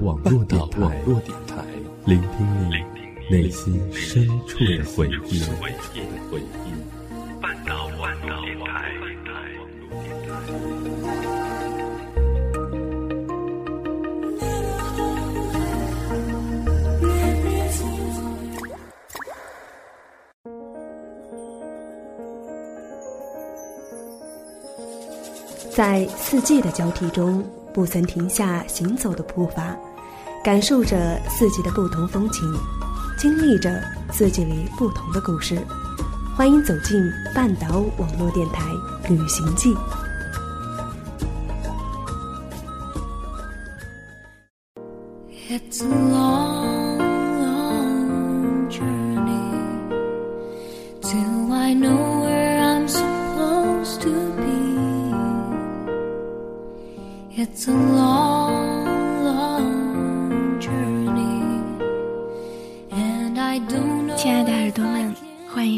网络电台，聆听你内心深处的回忆。半岛网络电台。在四季的交替中。不曾停下行走的步伐，感受着四季的不同风情，经历着四季里不同的故事。欢迎走进半岛网络电台《旅行记》。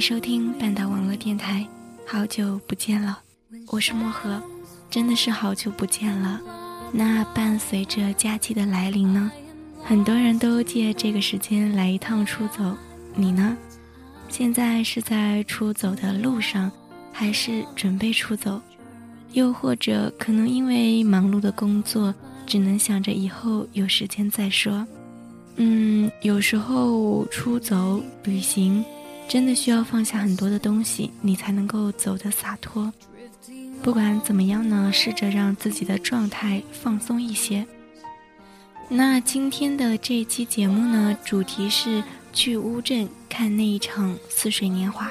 收听半岛网络电台。好久不见了，我是漠河，真的是好久不见了。那伴随着假期的来临呢，很多人都借这个时间来一趟出走。你呢？现在是在出走的路上，还是准备出走？又或者可能因为忙碌的工作，只能想着以后有时间再说。嗯，有时候出走旅行，真的需要放下很多的东西，你才能够走得洒脱。不管怎么样呢，试着让自己的状态放松一些。那今天的这期节目呢，主题是去乌镇看那一场似水年华。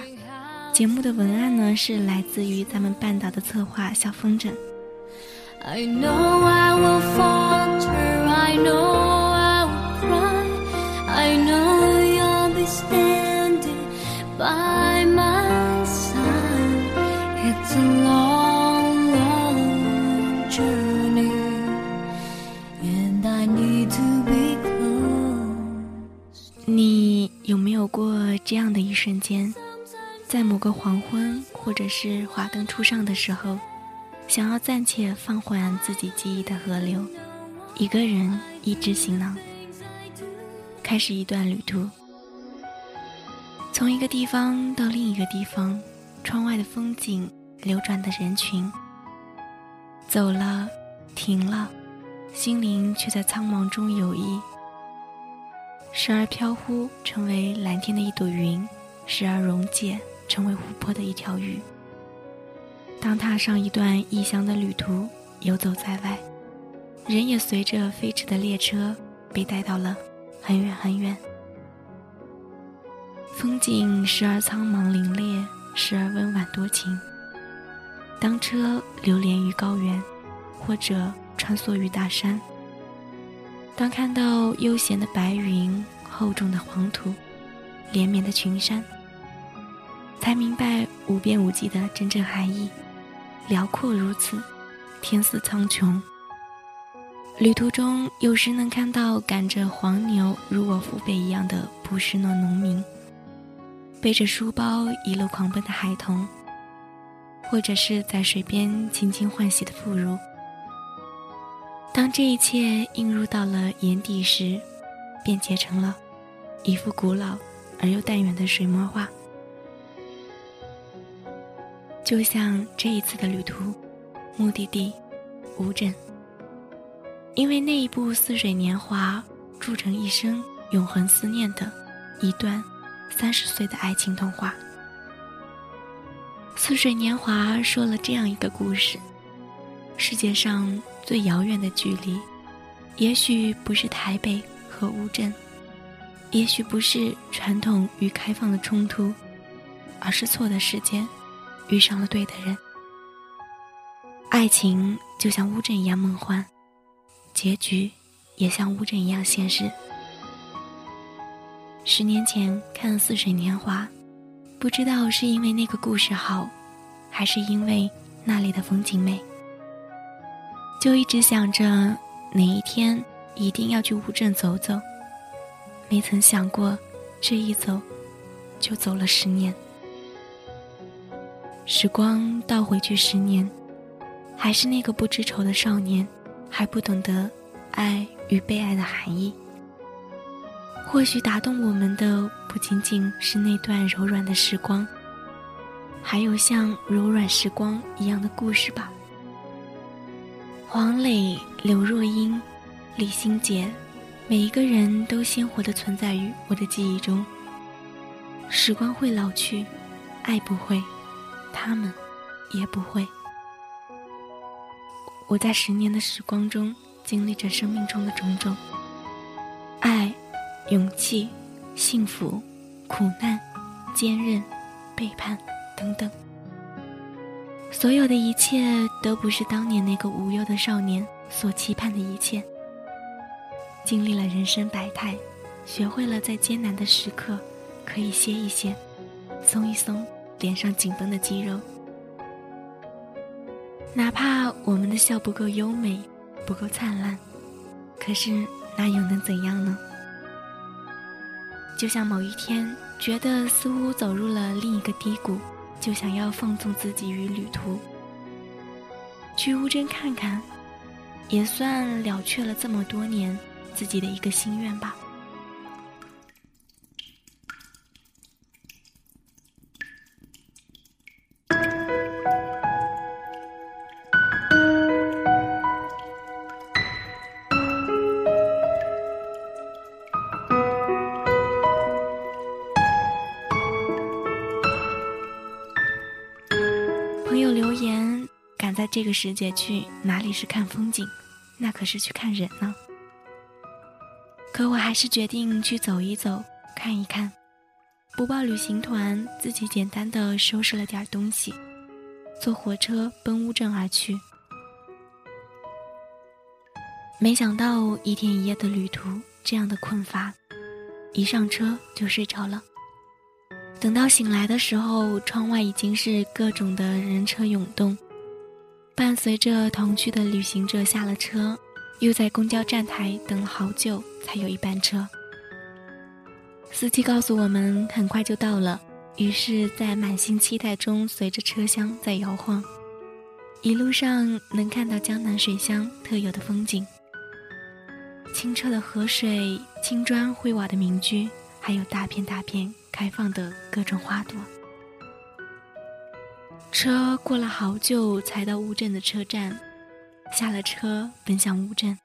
节目的文案呢，是来自于咱们半岛的策划小风筝。I know I will fall I know. I know you'll be standing by my side. It's a long, long journey, and I need to be close. 你有没有过这样的一瞬间，在某个黄昏或者是华灯初上的时候，想要暂且放缓自己记忆的河流，一个人，一只行囊。开始一段旅途，从一个地方到另一个地方，窗外的风景，流转的人群，走了，停了，心灵却在苍茫中游弋，时而飘忽，成为蓝天的一朵云；时而溶解，成为湖泊的一条鱼。当踏上一段异乡的旅途，游走在外，人也随着飞驰的列车被带到了。很远很远，风景时而苍茫凛冽，时而温婉多情。当车流连于高原，或者穿梭于大山，当看到悠闲的白云、厚重的黄土、连绵的群山，才明白无边无际的真正含义。辽阔如此，天似苍穹。旅途中，有时能看到赶着黄牛如我父辈一样的朴实诺农民，背着书包一路狂奔的孩童，或者是在水边轻轻换洗的妇孺。当这一切映入到了眼底时，便结成了一幅古老而又淡远的水墨画。就像这一次的旅途，目的地乌镇。因为那一部《似水年华》，铸成一生永恒思念的一段三十岁的爱情童话。《似水年华》说了这样一个故事：世界上最遥远的距离，也许不是台北和乌镇，也许不是传统与开放的冲突，而是错的时间遇上了对的人。爱情就像乌镇一样梦幻。结局也像乌镇一样现实。十年前看《似水年华》，不知道是因为那个故事好，还是因为那里的风景美，就一直想着哪一天一定要去乌镇走走。没曾想过，这一走，就走了十年。时光倒回去十年，还是那个不知愁的少年。还不懂得爱与被爱的含义。或许打动我们的不仅仅是那段柔软的时光，还有像柔软时光一样的故事吧。黄磊、刘若英、李心洁，每一个人都鲜活地存在于我的记忆中。时光会老去，爱不会，他们也不会。我在十年的时光中经历着生命中的种种，爱。勇气、幸福、苦难、坚韧、背叛，等等，所有的一切都不是当年那个无忧的少年所期盼的一切。经历了人生百态，学会了在艰难的时刻可以歇一歇，松一松脸上紧绷的肌肉。哪怕我们的笑不够优美，不够灿烂，可是那又能怎样呢？就像某一天，觉得似乎走入了另一个低谷，就想要放纵自己与旅途，去乌镇看看，也算了却了这么多年自己的一个心愿吧。个时节去哪里是看风景，那可是去看人呢。可我还是决定去走一走，看一看。不报旅行团，自己简单的收拾了点东西，坐火车奔乌镇而去。没想到一天一夜的旅途这样的困乏，一上车就睡着了。等到醒来的时候，窗外已经是各种的人车涌动。伴随着同去的旅行者下了车，又在公交站台等了好久，才有一班车。司机告诉我们很快就到了，于是，在满心期待中，随着车厢在摇晃，一路上能看到江南水乡特有的风景：清澈的河水、青砖灰瓦的民居，还有大片大片开放的各种花朵。车过了好久才到乌镇的车站，下了车奔向乌镇。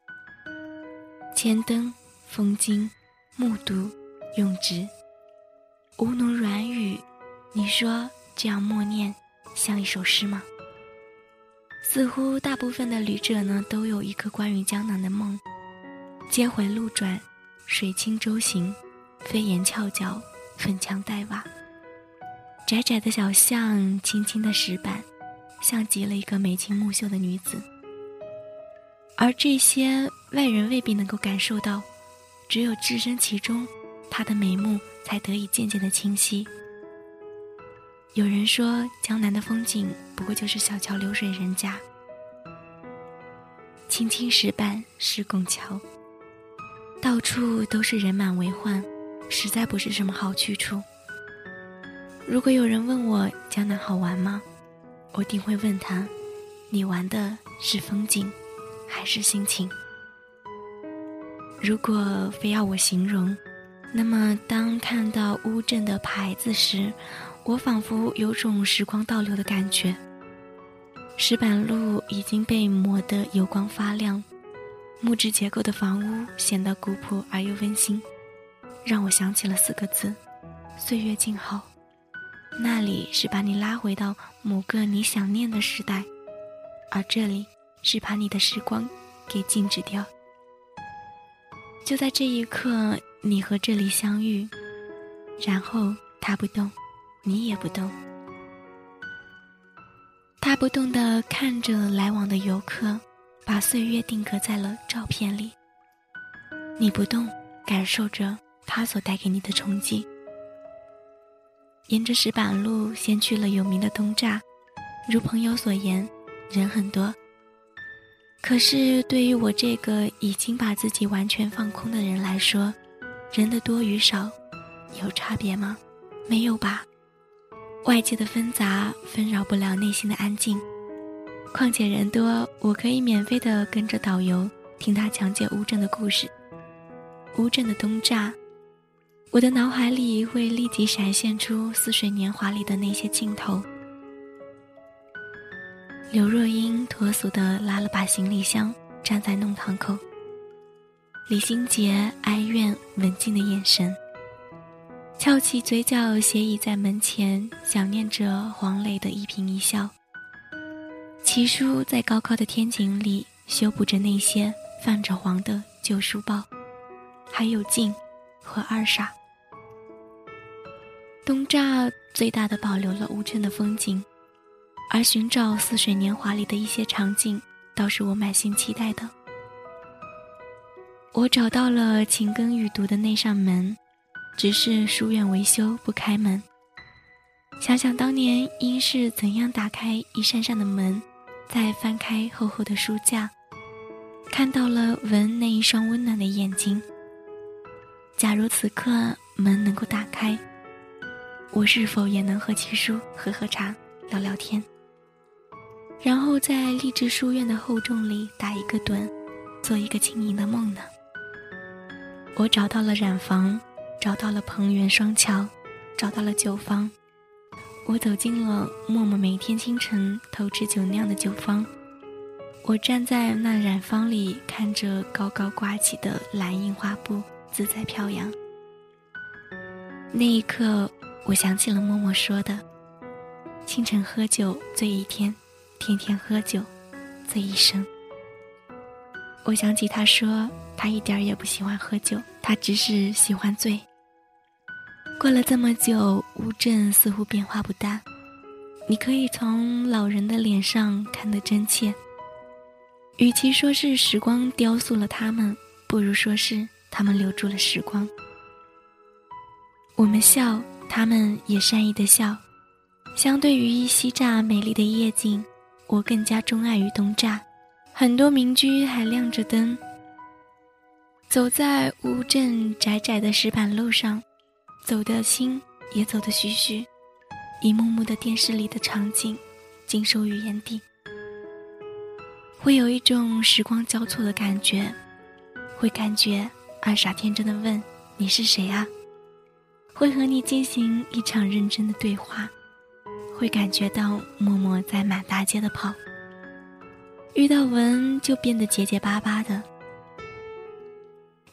千灯风景，目睹用直，吴侬软语。你说这样默念像一首诗吗？似乎大部分的旅者呢，都有一个关于江南的梦。街回路转，水清舟行，飞檐翘角，粉墙黛瓦。窄窄的小巷，青青的石板，像极了一个眉清目秀的女子。而这些外人未必能够感受到，只有置身其中，她的眉目才得以渐渐的清晰。有人说，江南的风景不过就是小桥流水人家，青青石板是拱桥，到处都是人满为患，实在不是什么好去处。如果有人问我江南好玩吗，我定会问他：你玩的是风景，还是心情？如果非要我形容，那么当看到乌镇的牌子时，我仿佛有种时光倒流的感觉。石板路已经被磨得油光发亮，木质结构的房屋显得古朴而又温馨，让我想起了四个字：岁月静好。那里是把你拉回到某个你想念的时代，而这里是把你的时光给静止掉。就在这一刻，你和这里相遇，然后他不动，你也不动。他不动地看着来往的游客，把岁月定格在了照片里。你不动，感受着他所带给你的冲击。沿着石板路，先去了有名的东栅。如朋友所言，人很多。可是对于我这个已经把自己完全放空的人来说，人的多与少，有差别吗？没有吧。外界的纷杂纷扰不了内心的安静。况且人多，我可以免费的跟着导游听他讲解乌镇的故事。乌镇的东栅，我的脑海里会立即闪现出《似水年华》里的那些镜头。刘若英脱俗的拉了把行李箱，站在弄堂口。李心洁哀怨文静的眼神，翘起嘴角，斜倚在门前，想念着黄磊的一颦一笑。齐叔在高高的天井里修补着那些泛着黄的旧书报，还有静和二傻。东栅最大的保留了乌镇的风景，而寻找《似水年华》里的一些场景，倒是我满心期待的。我找到了勤耕雨读的那扇门，只是书院维修不开门。想想当年应是怎样打开一扇扇的门，再翻开厚厚的书架，看到了文那一双温暖的眼睛。假如此刻门能够打开，我是否也能和七叔喝喝茶、聊聊天，然后在励志书院的厚重里打一个盹，做一个轻盈的梦呢？我找到了染房，找到了彭园双桥，找到了酒坊。我走进了默默每天清晨偷吃酒酿的酒坊。我站在那染坊里，看着高高挂起的蓝印花布自在飘扬。那一刻，我想起了默默说的：“清晨喝酒醉一天，天天喝酒醉一生。”我想起他说。他一点也不喜欢喝酒，他只是喜欢醉。过了这么久，乌镇似乎变化不大，你可以从老人的脸上看得真切。与其说是时光雕塑了他们，不如说是他们留住了时光。我们笑，他们也善意的笑。相对于一西栅美丽的夜景，我更加钟爱于东栅，很多民居还亮着灯。走在乌镇窄窄的石板路上，走得轻，也走得徐徐，一幕幕的电视里的场景，尽收于眼底。会有一种时光交错的感觉，会感觉二傻天真的问你是谁啊？会和你进行一场认真的对话，会感觉到默默在满大街的跑，遇到文就变得结结巴巴的。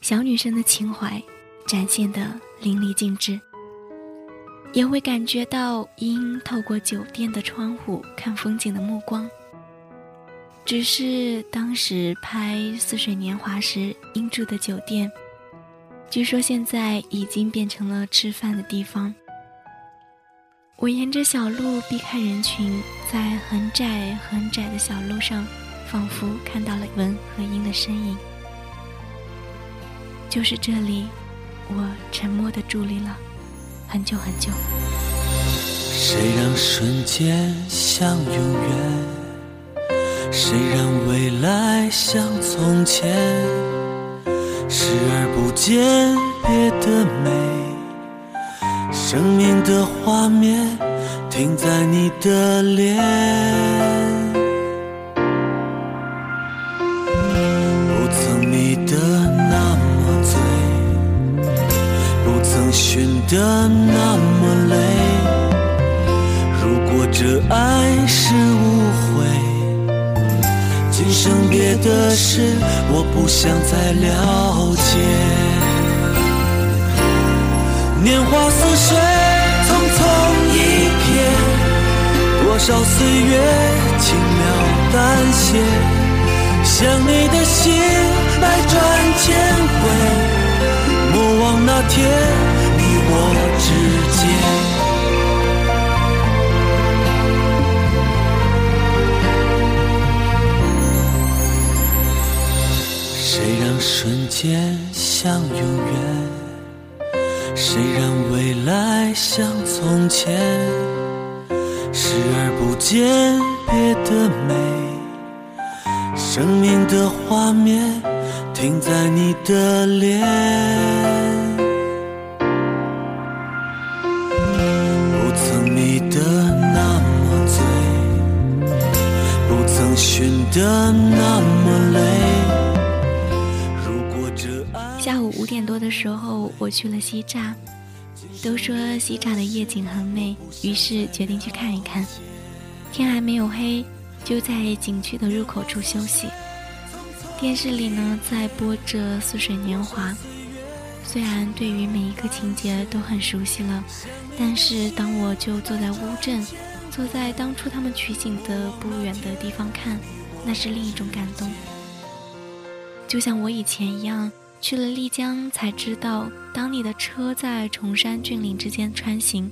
小女生的情怀展现的淋漓尽致，也会感觉到因透过酒店的窗户看风景的目光。只是当时拍《似水年华》时应住的酒店，据说现在已经变成了吃饭的地方。我沿着小路避开人群，在很窄很窄的小路上，仿佛看到了文和英的身影。就是这里，我沉默地伫立了很久很久。谁让瞬间像永远？谁让未来像从前？视而不见别的美，生命的画面停在你的脸。的事我不想再了解。年华似水，匆匆一瞥，多少岁月轻描淡写，想你的心百转千回，莫忘那天。你我之间，谁让瞬间像永远？谁让未来像从前？视而不见别的美，生命的画面停在你的脸。我去了西栅。都说西栅的夜景很美，于是决定去看一看。天还没有黑，就在景区的入口处休息。电视里呢在播着《似水年华》，虽然对于每一个情节都很熟悉了，但是当我就坐在乌镇，坐在当初他们取景的不远的地方看，那是另一种感动。就像我以前一样。去了丽江，才知道，当你的车在崇山峻岭之间穿行，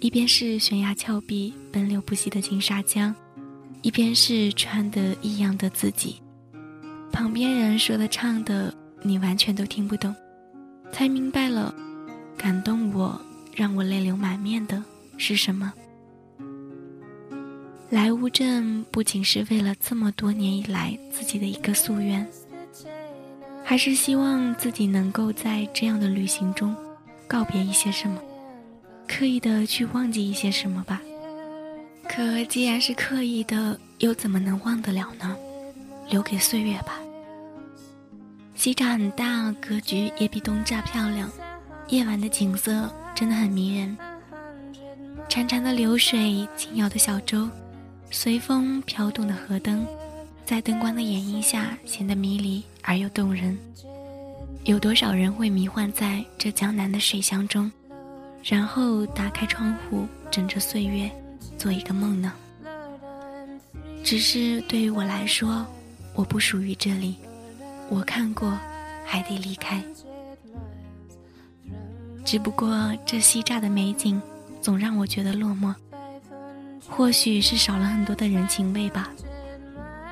一边是悬崖峭壁、奔流不息的金沙江，一边是穿得异样的自己，旁边人说的唱的，你完全都听不懂，才明白了，感动我、让我泪流满面的是什么。来乌镇不仅是为了这么多年以来自己的一个夙愿。还是希望自己能够在这样的旅行中，告别一些什么，刻意的去忘记一些什么吧。可既然是刻意的，又怎么能忘得了呢？留给岁月吧。西栅很大，格局也比东栅漂亮，夜晚的景色真的很迷人。潺潺的流水，轻摇的小舟，随风飘动的河灯。在灯光的掩映下，显得迷离而又动人。有多少人会迷幻在这江南的水乡中，然后打开窗户，枕着岁月，做一个梦呢？只是对于我来说，我不属于这里。我看过，还得离开。只不过这西栅的美景，总让我觉得落寞。或许是少了很多的人情味吧。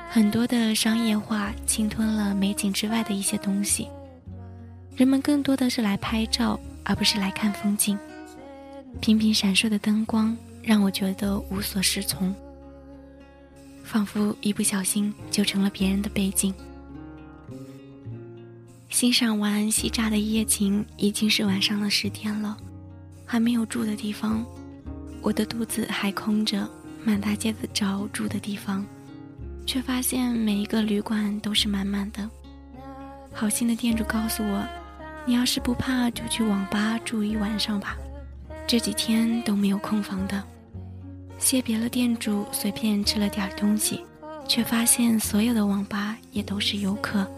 很多的商业化侵吞了美景之外的一些东西，人们更多的是来拍照，而不是来看风景。频频闪烁的灯光让我觉得无所适从，仿佛一不小心就成了别人的背景。欣赏完西栅的夜景，已经是晚上的十点了，还没有住的地方，我的肚子还空着，满大街的找住的地方。却发现每一个旅馆都是满满的。好心的店主告诉我：“你要是不怕，就去网吧住一晚上吧。”这几天都没有空房的。谢别了店主，随便吃了点东西，却发现所有的网吧也都是游客，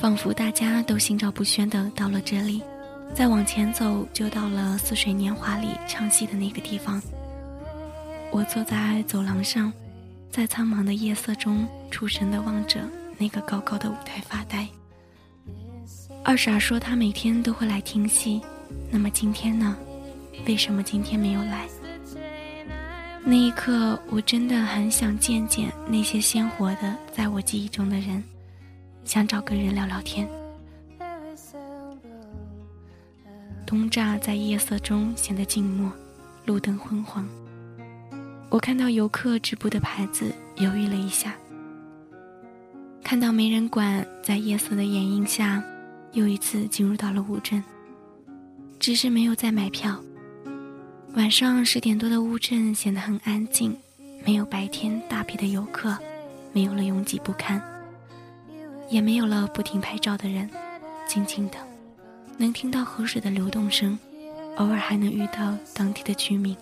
仿佛大家都心照不宣的到了这里。再往前走，就到了《似水年华》里唱戏的那个地方。我坐在走廊上。在苍茫的夜色中，出神地望着那个高高的舞台发呆。二傻说他每天都会来听戏，那么今天呢？为什么今天没有来？那一刻，我真的很想见见那些鲜活的在我记忆中的人，想找个人聊聊天。东栅在夜色中显得静默，路灯昏黄。我看到游客止步的牌子，犹豫了一下。看到没人管，在夜色的掩映下，又一次进入到了乌镇。只是没有再买票。晚上十点多的乌镇显得很安静，没有白天大批的游客，没有了拥挤不堪，也没有了不停拍照的人，静静的，能听到河水的流动声，偶尔还能遇到当地的居民。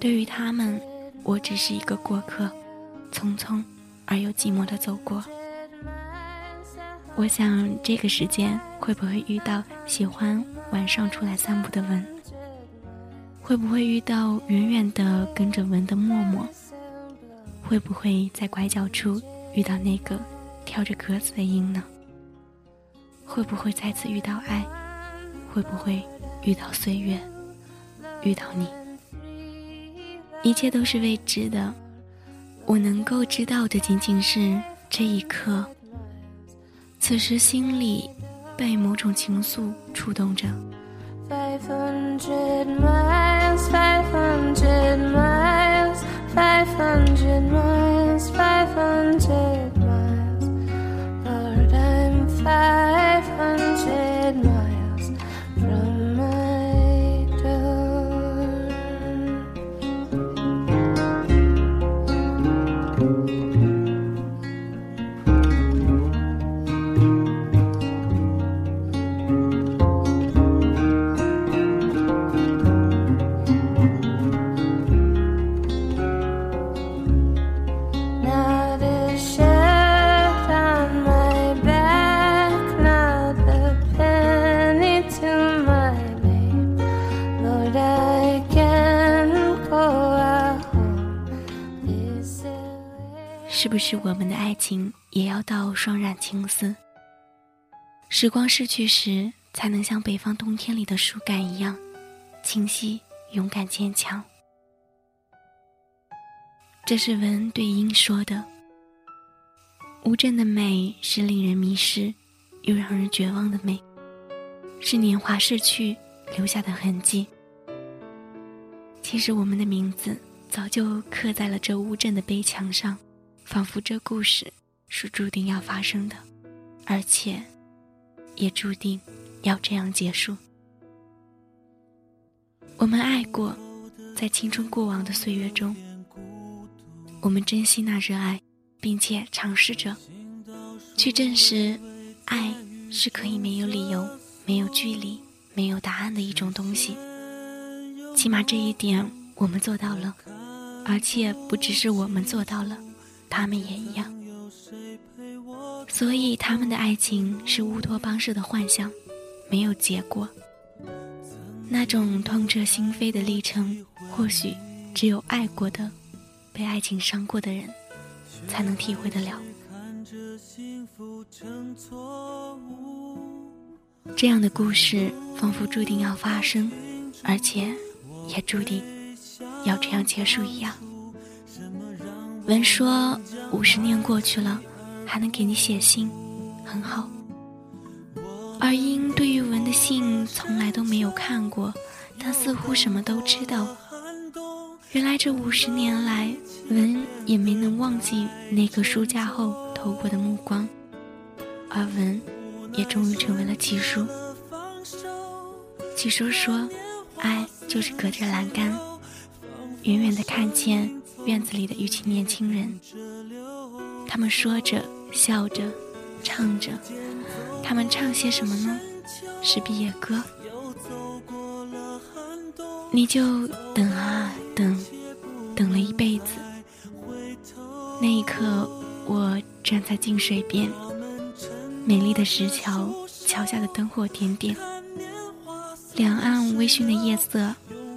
对于他们，我只是一个过客，匆匆而又寂寞的走过。我想这个时间会不会遇到喜欢晚上出来散步的文？会不会遇到远远的跟着文的默默？会不会在拐角处遇到那个跳着格子的鹰呢？会不会再次遇到爱？会不会遇到岁月？遇到你？一切都是未知的。我能够知道的仅仅是这一刻。此时心里被某种情愫触动着。Lord, I'm fine. 是不是我们的爱情也要到霜染青丝？时光逝去时，才能像北方冬天里的树干一样，清晰、勇敢、坚强。这是文对英说的。乌镇的美是令人迷失，又让人绝望的美，是年华逝去留下的痕迹。其实我们的名字早就刻在了这乌镇的碑墙上，仿佛这故事是注定要发生的，而且。也注定要这样结束。我们爱过，在青春过往的岁月中，我们珍惜那热爱，并且尝试着去证实，爱是可以没有理由、没有距离、没有答案的一种东西。起码这一点我们做到了，而且不只是我们做到了，他们也一样。所以，他们的爱情是乌托邦式的幻想，没有结果。那种痛彻心扉的历程，或许只有爱过的、被爱情伤过的人，才能体会得了。这样的故事，仿佛注定要发生，而且也注定要这样结束一样。文说：“五十年过去了。”还能给你写信，很好。而英对于文的信从来都没有看过，但似乎什么都知道。原来这五十年来，文也没能忘记那个书架后投过的目光，而文也终于成为了奇叔。奇叔说：“爱就是隔着栏杆，远远的看见院子里的一群年轻人，他们说着。”笑着，唱着，他们唱些什么呢？是毕业歌。你就等啊等，等了一辈子。那一刻，我站在静水边，美丽的石桥，桥下的灯火点点，两岸微醺的夜色，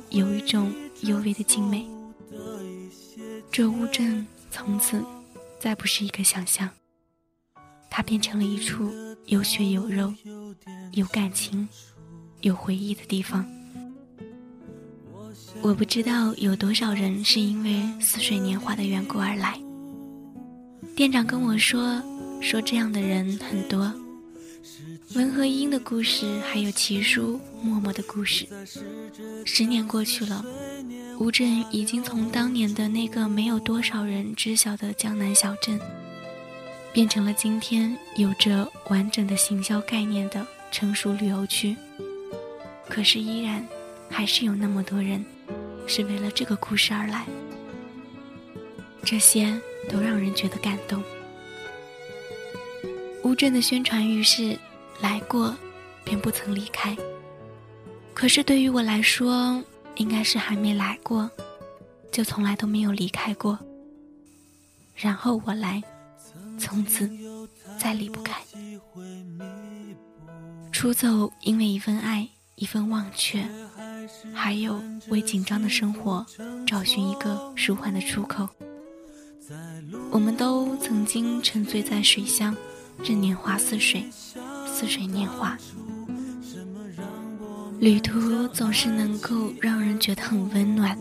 有一种幽微的静美。这乌镇从此再不是一个想象。它变成了一处有血有肉、有感情、有回忆的地方。我不知道有多少人是因为《似水年华》的缘故而来。店长跟我说，说这样的人很多。文和英的故事，还有奇叔、默默的故事。十年过去了，乌镇已经从当年的那个没有多少人知晓的江南小镇。变成了今天有着完整的行销概念的成熟旅游区，可是依然还是有那么多人是为了这个故事而来，这些都让人觉得感动。乌镇的宣传语是“来过，便不曾离开”，可是对于我来说，应该是还没来过，就从来都没有离开过，然后我来。从此再离不开。出走，因为一份爱，一份忘却，还有为紧张的生活找寻一个舒缓的出口。我们都曾经沉醉在水乡，任年华似水，似水年华。旅途总是能够让人觉得很温暖。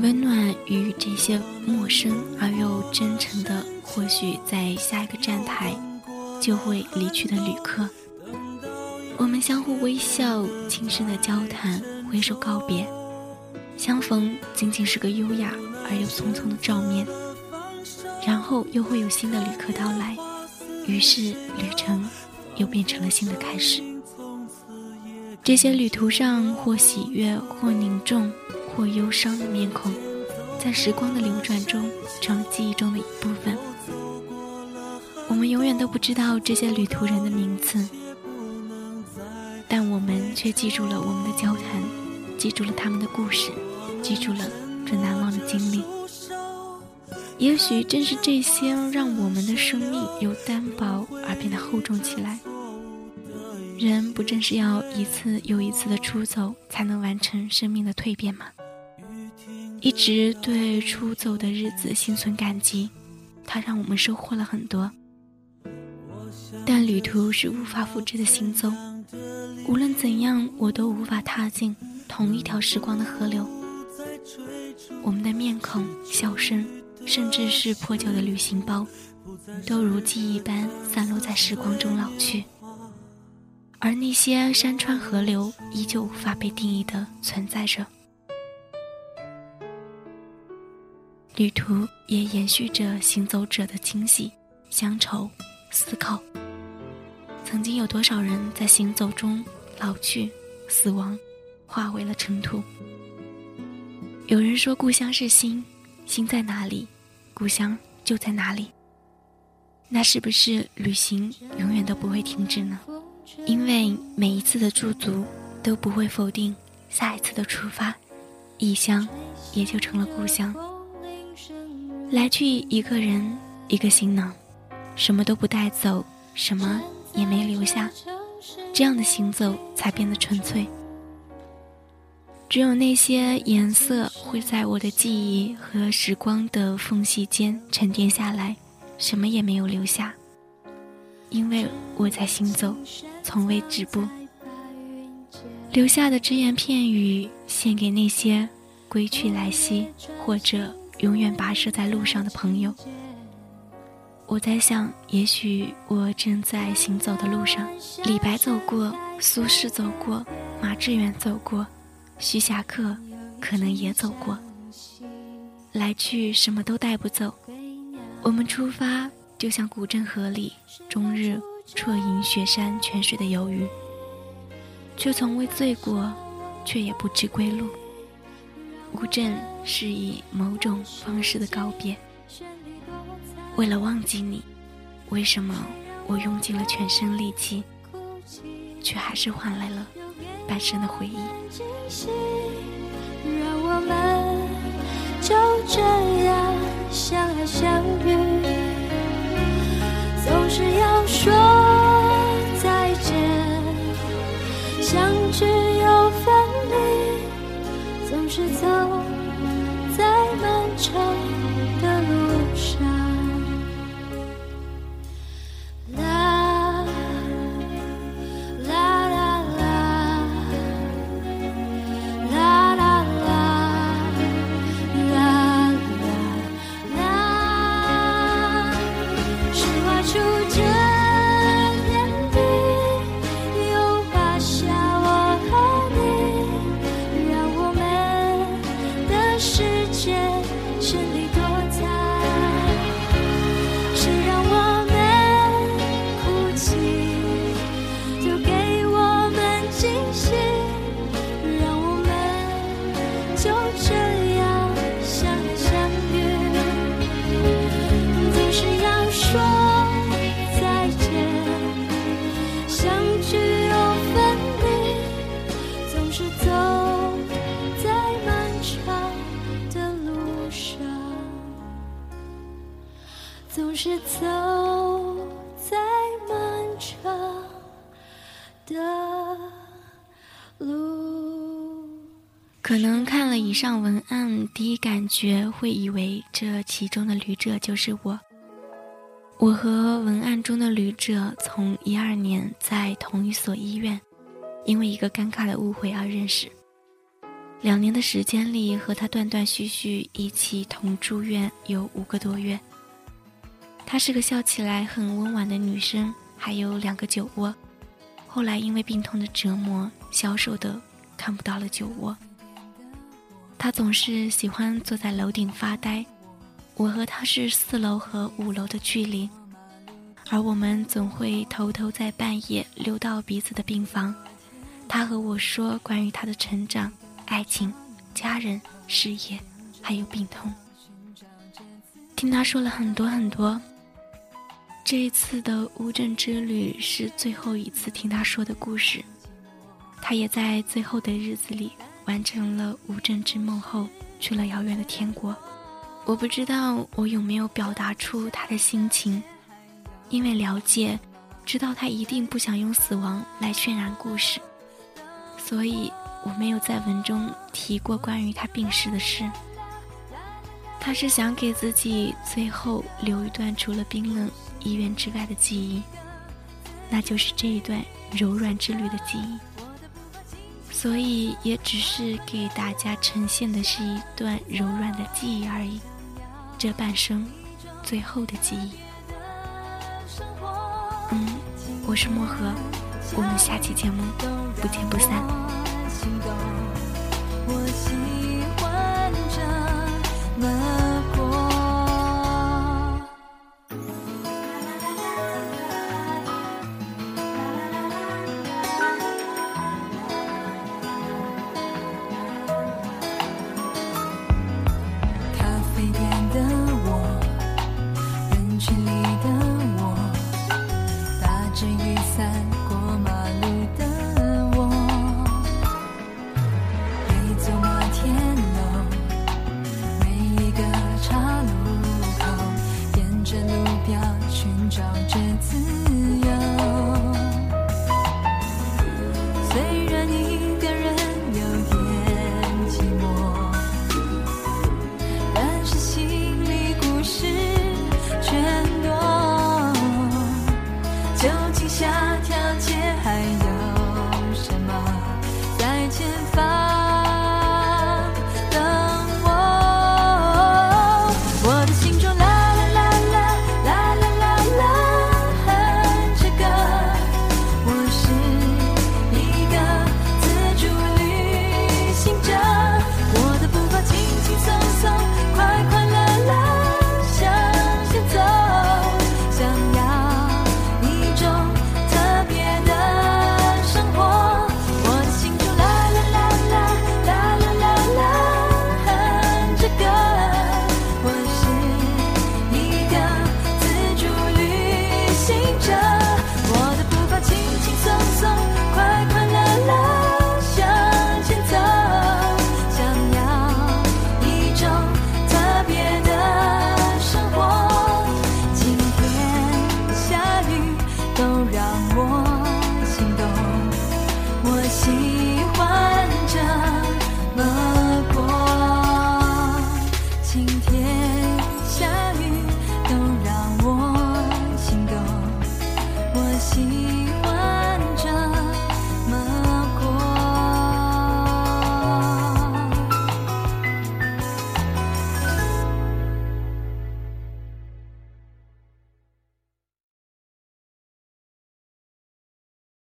温暖与这些陌生而又真诚的，或许在下一个站台就会离去的旅客，我们相互微笑，轻声的交谈，挥手告别，相逢仅仅是个优雅而又匆匆的照面，然后又会有新的旅客到来，于是旅程又变成了新的开始。这些旅途上或喜悦，或凝重。或忧伤的面孔，在时光的流转中，成了记忆中的一部分。我们永远都不知道这些旅途人的名字，但我们却记住了我们的交谈，记住了他们的故事，记住了这难忘的经历。也许正是这些，让我们的生命由单薄而变得厚重起来。人不正是要一次又一次的出走，才能完成生命的蜕变吗？一直对出走的日子心存感激，它让我们收获了很多。但旅途是无法复制的行走，无论怎样，我都无法踏进同一条时光的河流。我们的面孔、笑声，甚至是破旧的旅行包，都如记忆般散落在时光中老去。而那些山川河流，依旧无法被定义的存在着。旅途也延续着行走者的惊喜、乡愁、思考。曾经有多少人在行走中老去、死亡，化为了尘土？有人说，故乡是心，心在哪里，故乡就在哪里。那是不是旅行永远都不会停止呢？因为每一次的驻足，都不会否定下一次的出发，异乡也就成了故乡。来去一个人，一个行囊，什么都不带走，什么也没留下，这样的行走才变得纯粹。只有那些颜色会在我的记忆和时光的缝隙间沉淀下来，什么也没有留下，因为我在行走，从未止步。留下的只言片语，献给那些归去来兮，或者。永远跋涉在路上的朋友，我在想，也许我正在行走的路上。李白走过，苏轼走过，马致远走过，徐霞客可能也走过。来去什么都带不走，我们出发，就像古镇河里终日啜饮雪山泉水的游鱼，却从未醉过，却也不知归路。乌镇是以某种方式的告别。为了忘记你，为什么我用尽了全身力气，却还是换来了半生的回忆？让我们就这样相爱相遇，总是要说再见，相聚又分离，总。是走在漫长。上文案，第一感觉会以为这其中的旅者就是我。我和文案中的旅者从一二年在同一所医院，因为一个尴尬的误会而认识。两年的时间里，和他断断续续一起同住院有五个多月。她是个笑起来很温婉的女生，还有两个酒窝。后来因为病痛的折磨，消瘦的看不到了酒窝。他总是喜欢坐在楼顶发呆，我和他是四楼和五楼的距离，而我们总会偷偷在半夜溜到彼此的病房。他和我说关于他的成长、爱情、家人、事业，还有病痛。听他说了很多很多。这一次的乌镇之旅是最后一次听他说的故事，他也在最后的日子里完成了无证之梦后，去了遥远的天国。我不知道我有没有表达出他的心情，因为了解，知道他一定不想用死亡来渲染故事，所以我没有在文中提过关于他病逝的事。他是想给自己最后留一段除了冰冷医院之外的记忆，那就是这一段柔软之旅的记忆。所以也只是给大家呈现的是一段柔软的记忆而已这半生最后的记忆。嗯我是漠河我们下期节目不见不散。